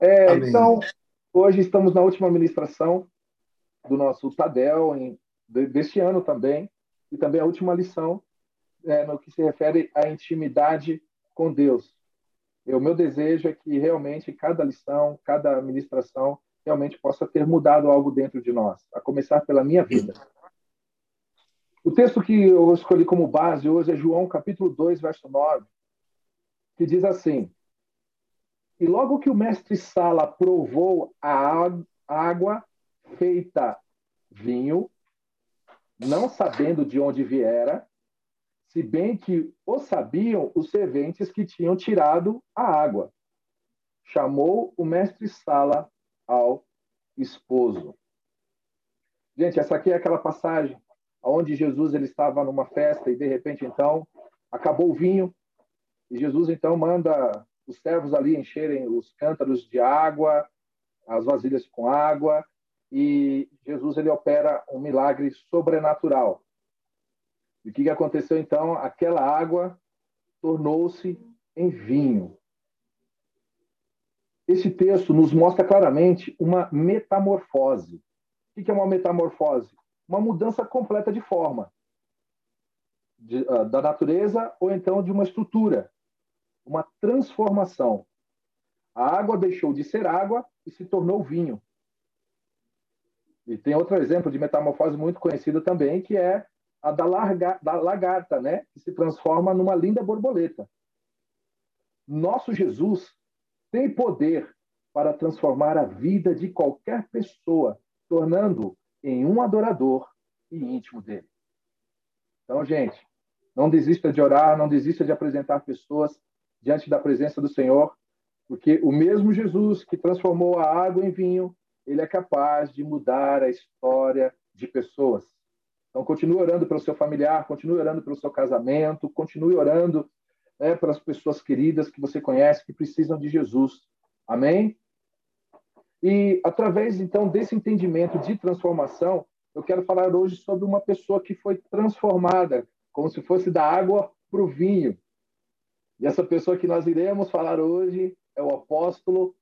É, então, hoje estamos na última ministração do nosso Tadel, em, deste ano também, e também a última lição é, no que se refere à intimidade com Deus. E o meu desejo é que realmente cada lição, cada ministração, realmente possa ter mudado algo dentro de nós, a começar pela minha vida. O texto que eu escolhi como base hoje é João capítulo 2, verso 9, que diz assim: E logo que o mestre Sala provou a água feita vinho, não sabendo de onde viera, se bem que o sabiam os serventes que tinham tirado a água. Chamou o mestre Sala ao esposo. Gente, essa aqui é aquela passagem onde Jesus ele estava numa festa e de repente então acabou o vinho e Jesus então manda os servos ali encherem os cântaros de água, as vasilhas com água e Jesus ele opera um milagre sobrenatural. E o que aconteceu então? Aquela água tornou-se em vinho. Esse texto nos mostra claramente uma metamorfose. O que é uma metamorfose? Uma mudança completa de forma de, uh, da natureza ou então de uma estrutura, uma transformação. A água deixou de ser água e se tornou vinho. E tem outro exemplo de metamorfose muito conhecido também, que é a da, larga, da lagarta, né? que se transforma numa linda borboleta. Nosso Jesus tem poder para transformar a vida de qualquer pessoa, tornando em um adorador e íntimo dele. Então, gente, não desista de orar, não desista de apresentar pessoas diante da presença do Senhor, porque o mesmo Jesus que transformou a água em vinho, ele é capaz de mudar a história de pessoas. Então, continue orando pelo seu familiar, continue orando pelo seu casamento, continue orando né, para as pessoas queridas que você conhece que precisam de Jesus. Amém? E através então desse entendimento de transformação, eu quero falar hoje sobre uma pessoa que foi transformada, como se fosse da água para o vinho. E essa pessoa que nós iremos falar hoje é o apóstolo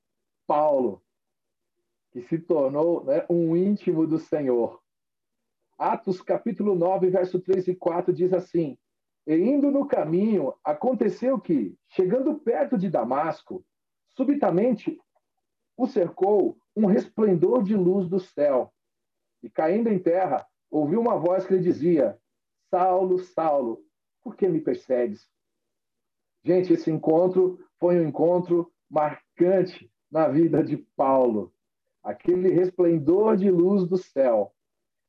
Paulo, que se tornou né, um íntimo do Senhor. Atos capítulo 9, verso 3 e 4 diz assim: e indo no caminho, aconteceu que, chegando perto de Damasco, subitamente o cercou um resplendor de luz do céu. E caindo em terra, ouviu uma voz que lhe dizia: Saulo, Saulo, por que me persegues? Gente, esse encontro foi um encontro marcante na vida de Paulo. Aquele resplendor de luz do céu,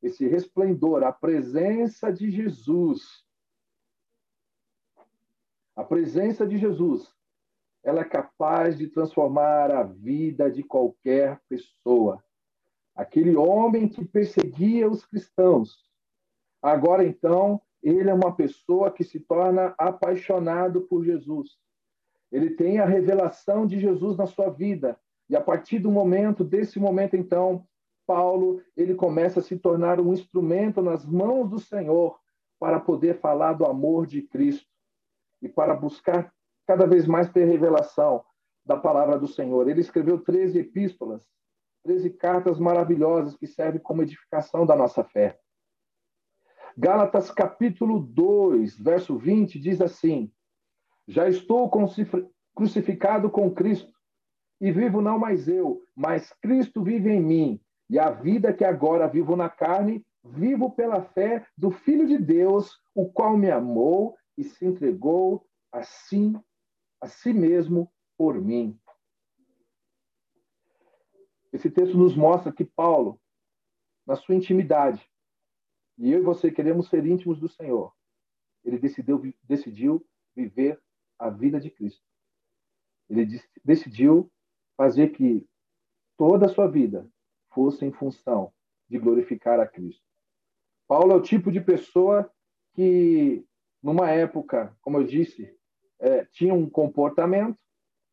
esse resplendor, a presença de Jesus, a presença de Jesus, ela é capaz de transformar a vida de qualquer pessoa. Aquele homem que perseguia os cristãos, agora então ele é uma pessoa que se torna apaixonado por Jesus. Ele tem a revelação de Jesus na sua vida. E a partir do momento, desse momento então, Paulo, ele começa a se tornar um instrumento nas mãos do Senhor para poder falar do amor de Cristo e para buscar cada vez mais ter revelação da palavra do Senhor. Ele escreveu 13 epístolas, 13 cartas maravilhosas que servem como edificação da nossa fé. Gálatas capítulo 2, verso 20 diz assim: Já estou crucificado com Cristo e vivo não mais eu, mas Cristo vive em mim. E a vida que agora vivo na carne, vivo pela fé do Filho de Deus, o qual me amou e se entregou assim a si mesmo por mim. Esse texto nos mostra que Paulo, na sua intimidade, e eu e você queremos ser íntimos do Senhor, ele decidiu, decidiu viver a vida de Cristo. Ele decidiu fazer que toda a sua vida fosse em função de glorificar a Cristo. Paulo é o tipo de pessoa que numa época, como eu disse, é, tinha um comportamento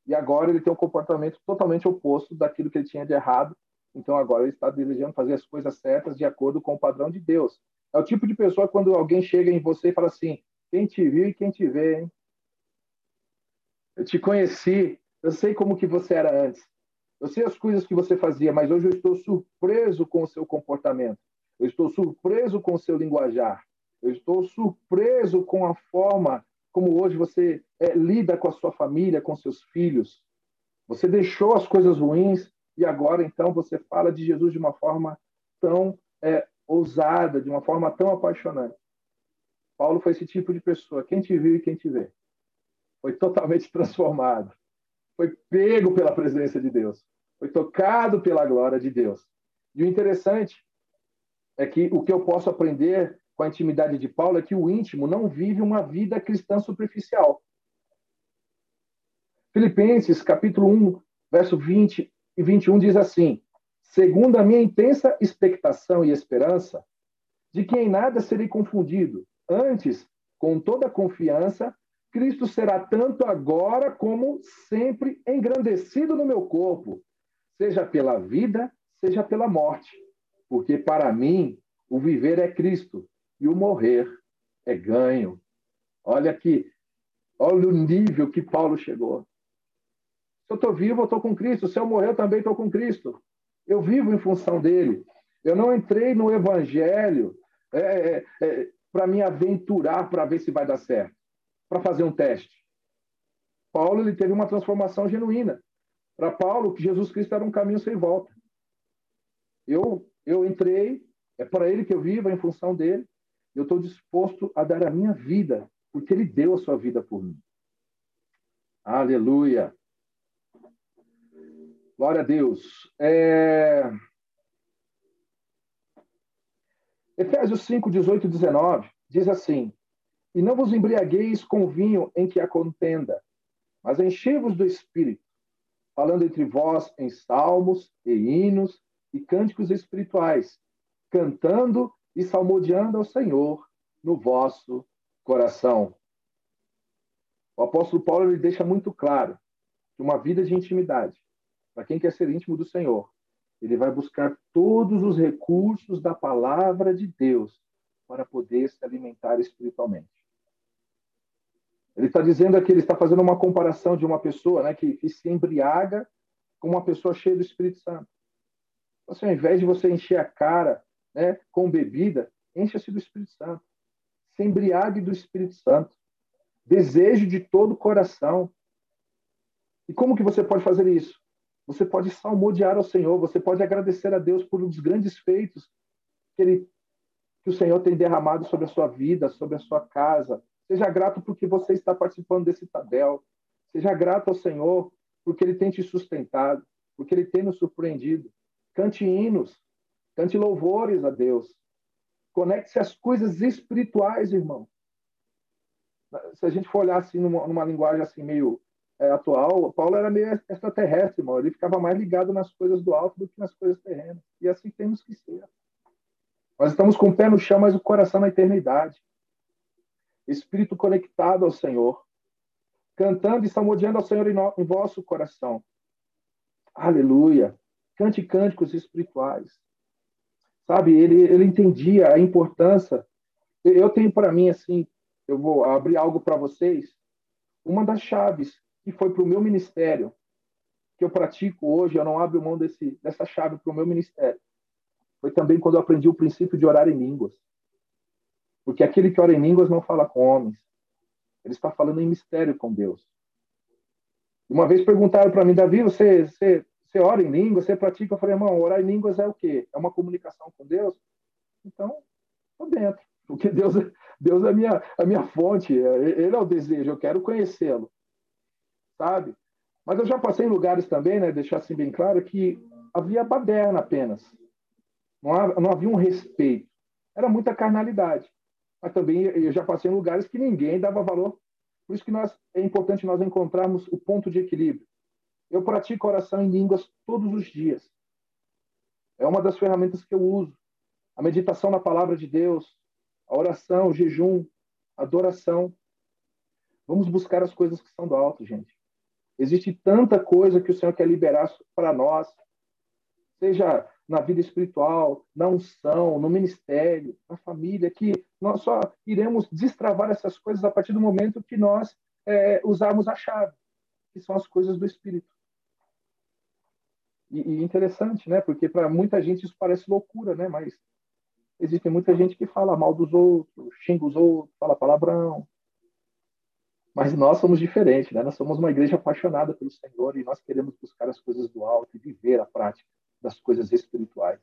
e agora ele tem um comportamento totalmente oposto daquilo que ele tinha de errado. Então agora ele está desejando fazer as coisas certas de acordo com o padrão de Deus. É o tipo de pessoa quando alguém chega em você e fala assim: quem te viu e quem te vê, hein? Eu te conheci, eu sei como que você era antes. Eu sei as coisas que você fazia, mas hoje eu estou surpreso com o seu comportamento. Eu estou surpreso com o seu linguajar. Eu estou surpreso com a forma como hoje você é, lida com a sua família, com seus filhos. Você deixou as coisas ruins e agora então você fala de Jesus de uma forma tão ousada, de uma forma tão apaixonante. Paulo foi esse tipo de pessoa. Quem te viu e quem te vê. Foi totalmente transformado. Foi pego pela presença de Deus. Foi tocado pela glória de Deus. E o interessante é que o que eu posso aprender com a intimidade de Paulo é que o íntimo não vive uma vida cristã superficial. Filipenses, capítulo 1, verso 20 e 21 diz assim: Segundo a minha intensa expectação e esperança, de que em nada serei confundido, antes, com toda confiança, Cristo será tanto agora como sempre engrandecido no meu corpo, seja pela vida, seja pela morte. Porque para mim, o viver é Cristo e o morrer é ganho. Olha aqui, olha o nível que Paulo chegou. Se eu estou vivo, eu estou com Cristo. Se eu morrer, eu também estou com Cristo. Eu vivo em função dele. Eu não entrei no Evangelho é, é, é, para me aventurar para ver se vai dar certo, para fazer um teste. Paulo ele teve uma transformação genuína. Para Paulo, Jesus Cristo era um caminho sem volta. Eu, eu entrei, é para ele que eu vivo, é em função dele. Eu estou disposto a dar a minha vida, porque ele deu a sua vida por mim. Aleluia. Glória a Deus. É... Efésios 5, 18 e 19 diz assim: E não vos embriagueis com vinho em que há contenda, mas enchei-vos do espírito, falando entre vós em salmos e hinos e cânticos espirituais, cantando e salmodiando ao Senhor no vosso coração. O apóstolo Paulo ele deixa muito claro que uma vida de intimidade para quem quer ser íntimo do Senhor, ele vai buscar todos os recursos da palavra de Deus para poder se alimentar espiritualmente. Ele está dizendo aqui, ele está fazendo uma comparação de uma pessoa né, que, que se embriaga com uma pessoa cheia do Espírito Santo. Assim, ao invés de você encher a cara né, com bebida, encha-se do Espírito Santo. Se embriague do Espírito Santo. Desejo de todo o coração. E como que você pode fazer isso? Você pode salmodiar ao Senhor, você pode agradecer a Deus por os grandes feitos que, ele, que o Senhor tem derramado sobre a sua vida, sobre a sua casa. Seja grato porque você está participando desse tabel. Seja grato ao Senhor porque Ele tem te sustentado, porque Ele tem nos surpreendido. Cante hinos, cante louvores a Deus. Conecte-se às coisas espirituais, irmão. Se a gente for olhar assim numa, numa linguagem assim meio é, atual, Paulo era meio extraterrestre, irmão. ele ficava mais ligado nas coisas do alto do que nas coisas terrenas. E assim temos que ser. Nós estamos com o pé no chão, mas o coração na eternidade. Espírito conectado ao Senhor, cantando e salmodiando ao Senhor em, no, em vosso coração. Aleluia. Cante cânticos espirituais. Sabe, ele, ele entendia a importância. Eu tenho para mim, assim, eu vou abrir algo para vocês. Uma das chaves que foi para o meu ministério, que eu pratico hoje, eu não abro mão desse, dessa chave para o meu ministério. Foi também quando eu aprendi o princípio de orar em línguas. Porque aquele que ora em línguas não fala com homens. Ele está falando em mistério com Deus. Uma vez perguntaram para mim, Davi, você, você, você ora em línguas, você pratica? Eu falei, irmão, orar em línguas é o quê? É uma comunicação com Deus? Então, estou dentro. Porque Deus, Deus é a minha, a minha fonte, Ele é o desejo, eu quero conhecê-lo sabe? Mas eu já passei em lugares também, né, deixar assim bem claro, que havia baderna apenas. Não, havia, não havia um respeito. Era muita carnalidade. Mas também eu já passei em lugares que ninguém dava valor. Por isso que nós, é importante nós encontrarmos o ponto de equilíbrio. Eu pratico oração em línguas todos os dias. É uma das ferramentas que eu uso. A meditação na palavra de Deus, a oração, o jejum, a adoração. Vamos buscar as coisas que são do alto, gente. Existe tanta coisa que o Senhor quer liberar para nós, seja na vida espiritual, na unção, no ministério, na família, que nós só iremos destravar essas coisas a partir do momento que nós é, usarmos a chave, que são as coisas do Espírito. E, e interessante, né? Porque para muita gente isso parece loucura, né? Mas existe muita gente que fala mal dos outros, xinga os outros, fala palavrão. Mas nós somos diferentes, né? Nós somos uma igreja apaixonada pelo Senhor e nós queremos buscar as coisas do alto e viver a prática das coisas espirituais.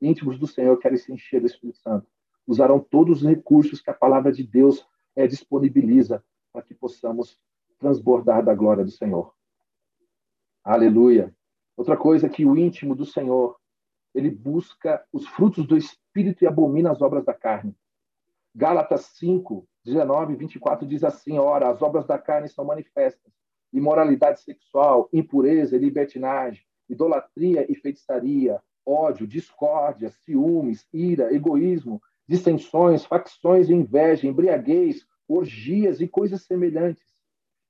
Íntimos do Senhor querem se encher do Espírito Santo. Usarão todos os recursos que a palavra de Deus é, disponibiliza para que possamos transbordar da glória do Senhor. Aleluia. Outra coisa é que o íntimo do Senhor, ele busca os frutos do Espírito e abomina as obras da carne. Gálatas 5, 19 e 24 diz assim: Ora, as obras da carne são manifestas: imoralidade sexual, impureza libertinagem, idolatria e feitiçaria, ódio, discórdia, ciúmes, ira, egoísmo, dissensões, facções e inveja, embriaguez, orgias e coisas semelhantes.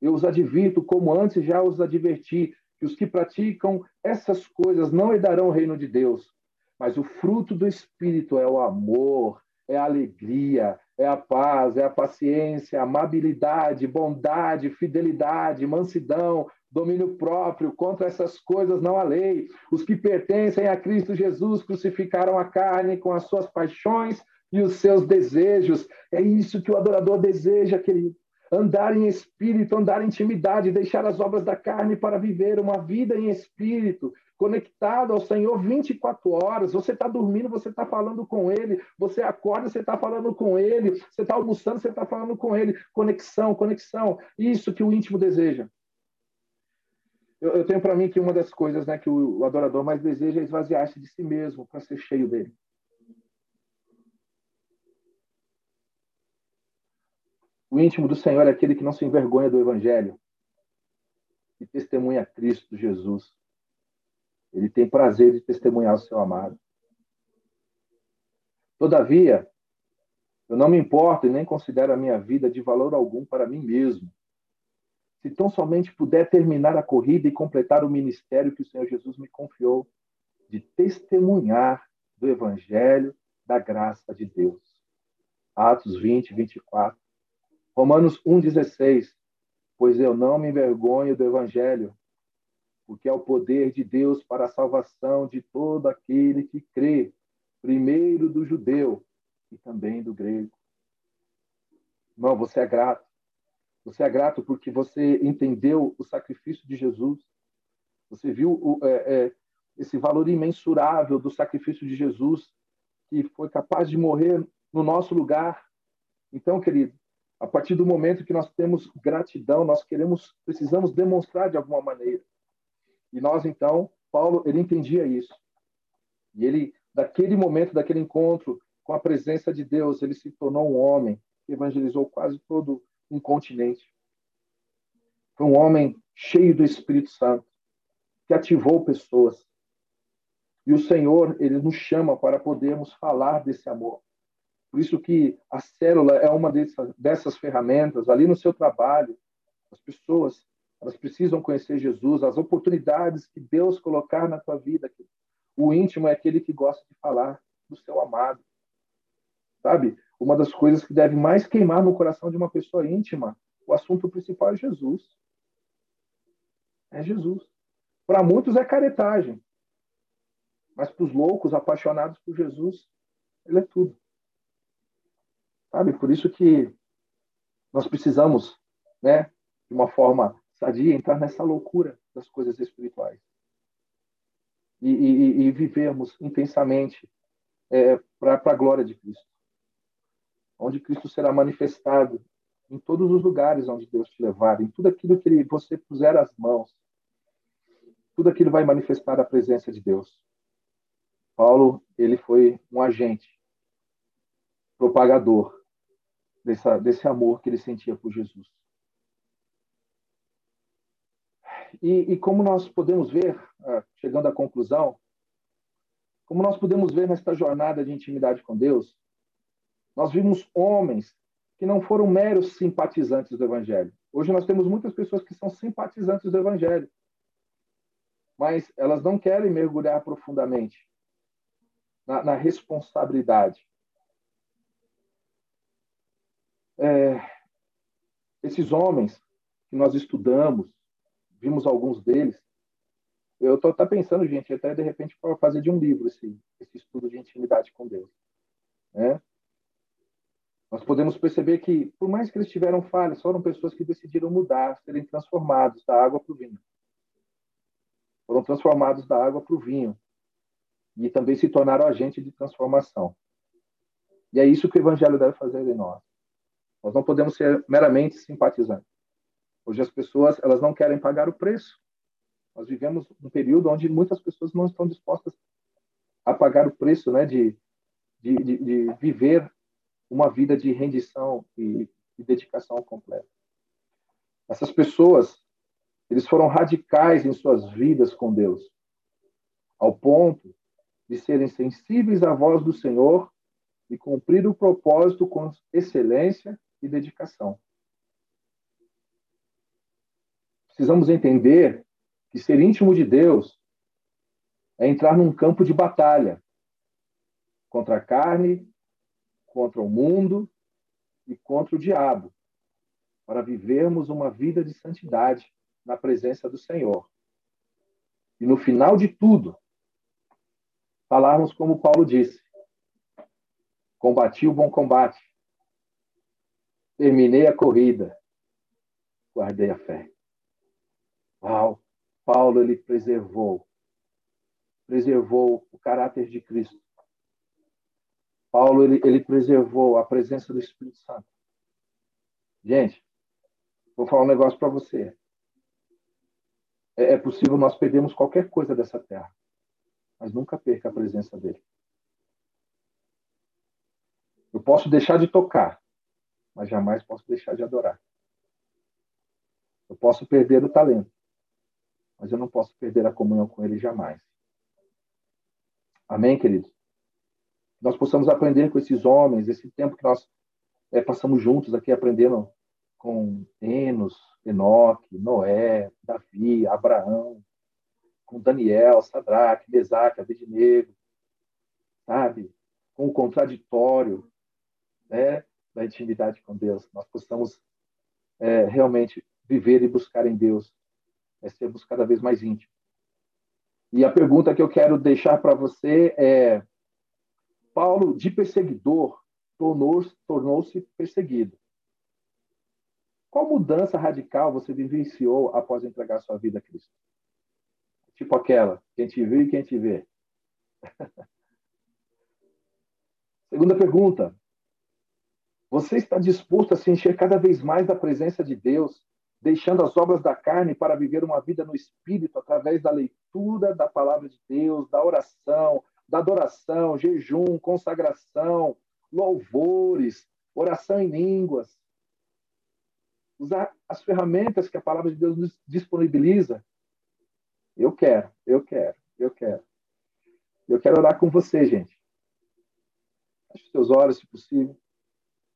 Eu os advirto, como antes já os adverti, que os que praticam essas coisas não herdarão o reino de Deus. Mas o fruto do Espírito é o amor, é a alegria, é a paz, é a paciência, amabilidade, bondade, fidelidade, mansidão, domínio próprio. Contra essas coisas não há lei. Os que pertencem a Cristo Jesus crucificaram a carne com as suas paixões e os seus desejos. É isso que o adorador deseja, querido andar em espírito, andar em intimidade, deixar as obras da carne para viver uma vida em espírito, conectado ao Senhor 24 horas. Você está dormindo, você está falando com Ele. Você acorda, você está falando com Ele. Você está almoçando, você está falando com Ele. Conexão, conexão. Isso que o íntimo deseja. Eu, eu tenho para mim que uma das coisas né, que o, o adorador mais deseja é esvaziar-se de si mesmo para ser cheio dele. O íntimo do Senhor é aquele que não se envergonha do Evangelho e testemunha Cristo Jesus. Ele tem prazer de testemunhar o seu amado. Todavia, eu não me importo e nem considero a minha vida de valor algum para mim mesmo. Se tão somente puder terminar a corrida e completar o ministério que o Senhor Jesus me confiou, de testemunhar do Evangelho da graça de Deus. Atos 20, 24. Romanos 1,16. Pois eu não me envergonho do Evangelho, porque é o poder de Deus para a salvação de todo aquele que crê, primeiro do judeu e também do grego. Irmão, você é grato. Você é grato porque você entendeu o sacrifício de Jesus. Você viu o, é, é, esse valor imensurável do sacrifício de Jesus, que foi capaz de morrer no nosso lugar. Então, querido, a partir do momento que nós temos gratidão, nós queremos, precisamos demonstrar de alguma maneira. E nós então, Paulo, ele entendia isso. E ele, daquele momento, daquele encontro com a presença de Deus, ele se tornou um homem evangelizou quase todo um continente. Foi um homem cheio do Espírito Santo, que ativou pessoas. E o Senhor, ele nos chama para podermos falar desse amor. Por isso que a célula é uma dessas, dessas ferramentas. Ali no seu trabalho, as pessoas elas precisam conhecer Jesus, as oportunidades que Deus colocar na tua vida. O íntimo é aquele que gosta de falar do seu amado. Sabe? Uma das coisas que deve mais queimar no coração de uma pessoa íntima, o assunto principal é Jesus. É Jesus. Para muitos é caretagem. Mas para os loucos, apaixonados por Jesus, ele é tudo. Sabe? Por isso que nós precisamos, né, de uma forma sadia, entrar nessa loucura das coisas espirituais. E, e, e vivermos intensamente é, para a glória de Cristo. Onde Cristo será manifestado em todos os lugares onde Deus te levar, em tudo aquilo que você puser as mãos. Tudo aquilo vai manifestar a presença de Deus. Paulo, ele foi um agente, propagador dessa, desse amor que ele sentia por Jesus. E, e como nós podemos ver, ah, chegando à conclusão, como nós podemos ver nesta jornada de intimidade com Deus, nós vimos homens que não foram meros simpatizantes do Evangelho. Hoje nós temos muitas pessoas que são simpatizantes do Evangelho, mas elas não querem mergulhar profundamente na, na responsabilidade é, esses homens que nós estudamos, vimos alguns deles, eu estou até pensando, gente, até de repente para fazer de um livro esse, esse estudo de intimidade com Deus. Né? Nós podemos perceber que, por mais que eles tiveram falhas, foram pessoas que decidiram mudar, serem transformados da água para o vinho. Foram transformados da água para o vinho. E também se tornaram agente de transformação. E é isso que o Evangelho deve fazer em nós. Nós não podemos ser meramente simpatizantes. Hoje as pessoas elas não querem pagar o preço. Nós vivemos um período onde muitas pessoas não estão dispostas a pagar o preço né, de, de, de, de viver uma vida de rendição e, e dedicação completa. Essas pessoas, eles foram radicais em suas vidas com Deus, ao ponto de serem sensíveis à voz do Senhor e cumprir o propósito com excelência e dedicação. Precisamos entender que ser íntimo de Deus é entrar num campo de batalha contra a carne, contra o mundo e contra o diabo, para vivermos uma vida de santidade na presença do Senhor. E no final de tudo, falarmos como Paulo disse: combati o bom combate, terminei a corrida, guardei a fé. Uau! Paulo ele preservou, preservou o caráter de Cristo. Paulo ele, ele preservou a presença do Espírito Santo. Gente, vou falar um negócio para você. É, é possível nós perdermos qualquer coisa dessa terra, mas nunca perca a presença dele. Eu posso deixar de tocar, mas jamais posso deixar de adorar. Eu posso perder o talento, mas eu não posso perder a comunhão com Ele jamais. Amém, queridos? Nós possamos aprender com esses homens, esse tempo que nós é, passamos juntos aqui aprendendo com Enos, Enoque, Noé, Davi, Abraão, com Daniel, Sadraque, Mesaque, Abednego, sabe? Com o contraditório né, da intimidade com Deus. Nós possamos é, realmente viver e buscar em Deus é sermos cada vez mais íntimos. E a pergunta que eu quero deixar para você é: Paulo, de perseguidor, tornou-se tornou perseguido. Qual mudança radical você vivenciou após entregar sua vida a Cristo? Tipo aquela, quem te viu e quem te vê. Segunda pergunta. Você está disposto a se encher cada vez mais da presença de Deus deixando as obras da carne para viver uma vida no espírito através da leitura da palavra de Deus, da oração, da adoração, jejum, consagração, louvores, oração em línguas. Usar as ferramentas que a palavra de Deus nos disponibiliza. Eu quero, eu quero, eu quero. Eu quero orar com você, gente. Feche seus olhos, se possível.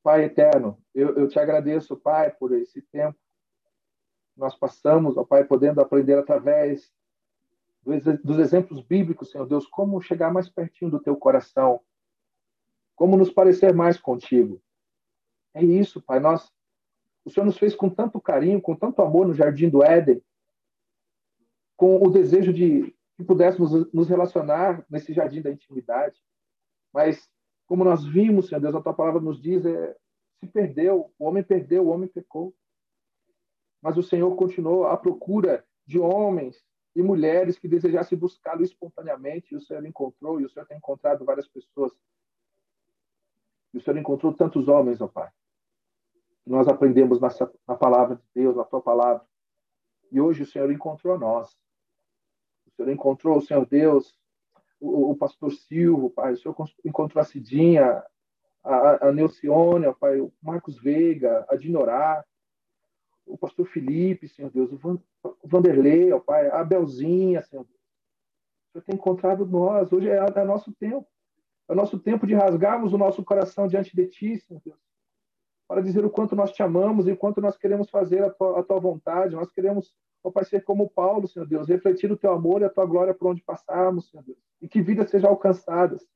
Pai eterno, eu, eu te agradeço, Pai, por esse tempo nós passamos, ó Pai, podendo aprender através dos exemplos bíblicos, Senhor Deus, como chegar mais pertinho do teu coração, como nos parecer mais contigo. É isso, Pai. Nós, o Senhor nos fez com tanto carinho, com tanto amor no jardim do Éden, com o desejo de que pudéssemos nos relacionar nesse jardim da intimidade. Mas, como nós vimos, Senhor Deus, a tua palavra nos diz, é, se perdeu, o homem perdeu, o homem pecou. Mas o Senhor continuou à procura de homens e mulheres que desejassem buscá-lo espontaneamente, e o Senhor encontrou, e o Senhor tem encontrado várias pessoas. E o Senhor encontrou tantos homens, ó Pai. Nós aprendemos nessa, na palavra de Deus, na tua palavra. E hoje o Senhor encontrou a nós. O Senhor encontrou, o Senhor Deus, o, o pastor Silvio, Pai. O Senhor encontrou a Cidinha, a, a Neucione, ó Pai, o Marcos Veiga, a Dinorá, o pastor Felipe, Senhor Deus, o Vanderlei, ó Pai, a Belzinha, Senhor Deus. O Senhor tem encontrado nós. Hoje é, é nosso tempo. É o nosso tempo de rasgarmos o nosso coração diante de Ti, Senhor Deus. Para dizer o quanto nós te amamos e o quanto nós queremos fazer a tua, a tua vontade. Nós queremos, ó Pai, ser como Paulo, Senhor Deus, refletir o Teu amor e a Tua glória por onde passarmos, Senhor Deus. E que vidas sejam alcançadas.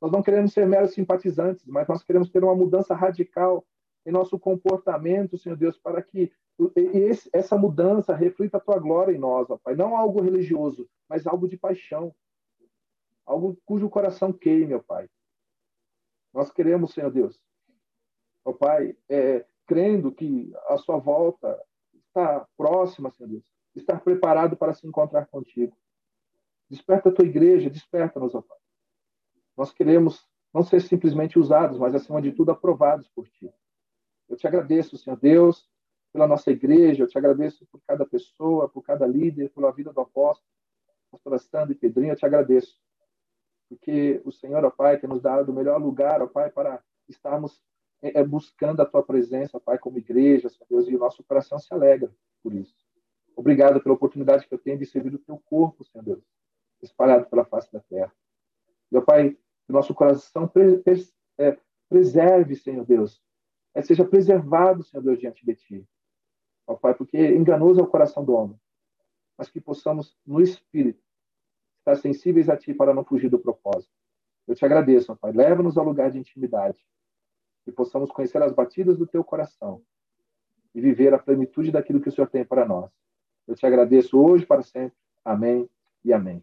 Nós não queremos ser meros simpatizantes, mas nós queremos ter uma mudança radical em nosso comportamento, Senhor Deus, para que esse, essa mudança reflita a tua glória em nós, ó Pai. Não algo religioso, mas algo de paixão. Algo cujo coração queime, ó Pai. Nós queremos, Senhor Deus, ó Pai, é, crendo que a sua volta está próxima, Senhor Deus, estar preparado para se encontrar contigo. Desperta a tua igreja, desperta-nos, ó Pai. Nós queremos não ser simplesmente usados, mas, acima de tudo, aprovados por Ti. Eu te agradeço, Senhor Deus, pela nossa igreja, eu te agradeço por cada pessoa, por cada líder, pela vida do apóstolo, pastor Astando e Pedrinho, eu te agradeço. Porque o Senhor, ó Pai, tem nos dado o melhor lugar, ó Pai, para estarmos é, é, buscando a Tua presença, ó Pai, como igreja, Senhor Deus, e o nosso coração se alegra por isso. Obrigado pela oportunidade que eu tenho de servir o Teu corpo, Senhor Deus, espalhado pela face da terra. Meu Pai, que nosso coração é, preserve, Senhor Deus, seja preservado, Senhor Deus, diante de Ti. Ó Pai, porque enganoso é o coração do homem, mas que possamos, no Espírito, estar sensíveis a Ti para não fugir do propósito. Eu te agradeço, ó Pai. Leva-nos ao lugar de intimidade e possamos conhecer as batidas do Teu coração e viver a plenitude daquilo que o Senhor tem para nós. Eu te agradeço hoje para sempre. Amém e amém.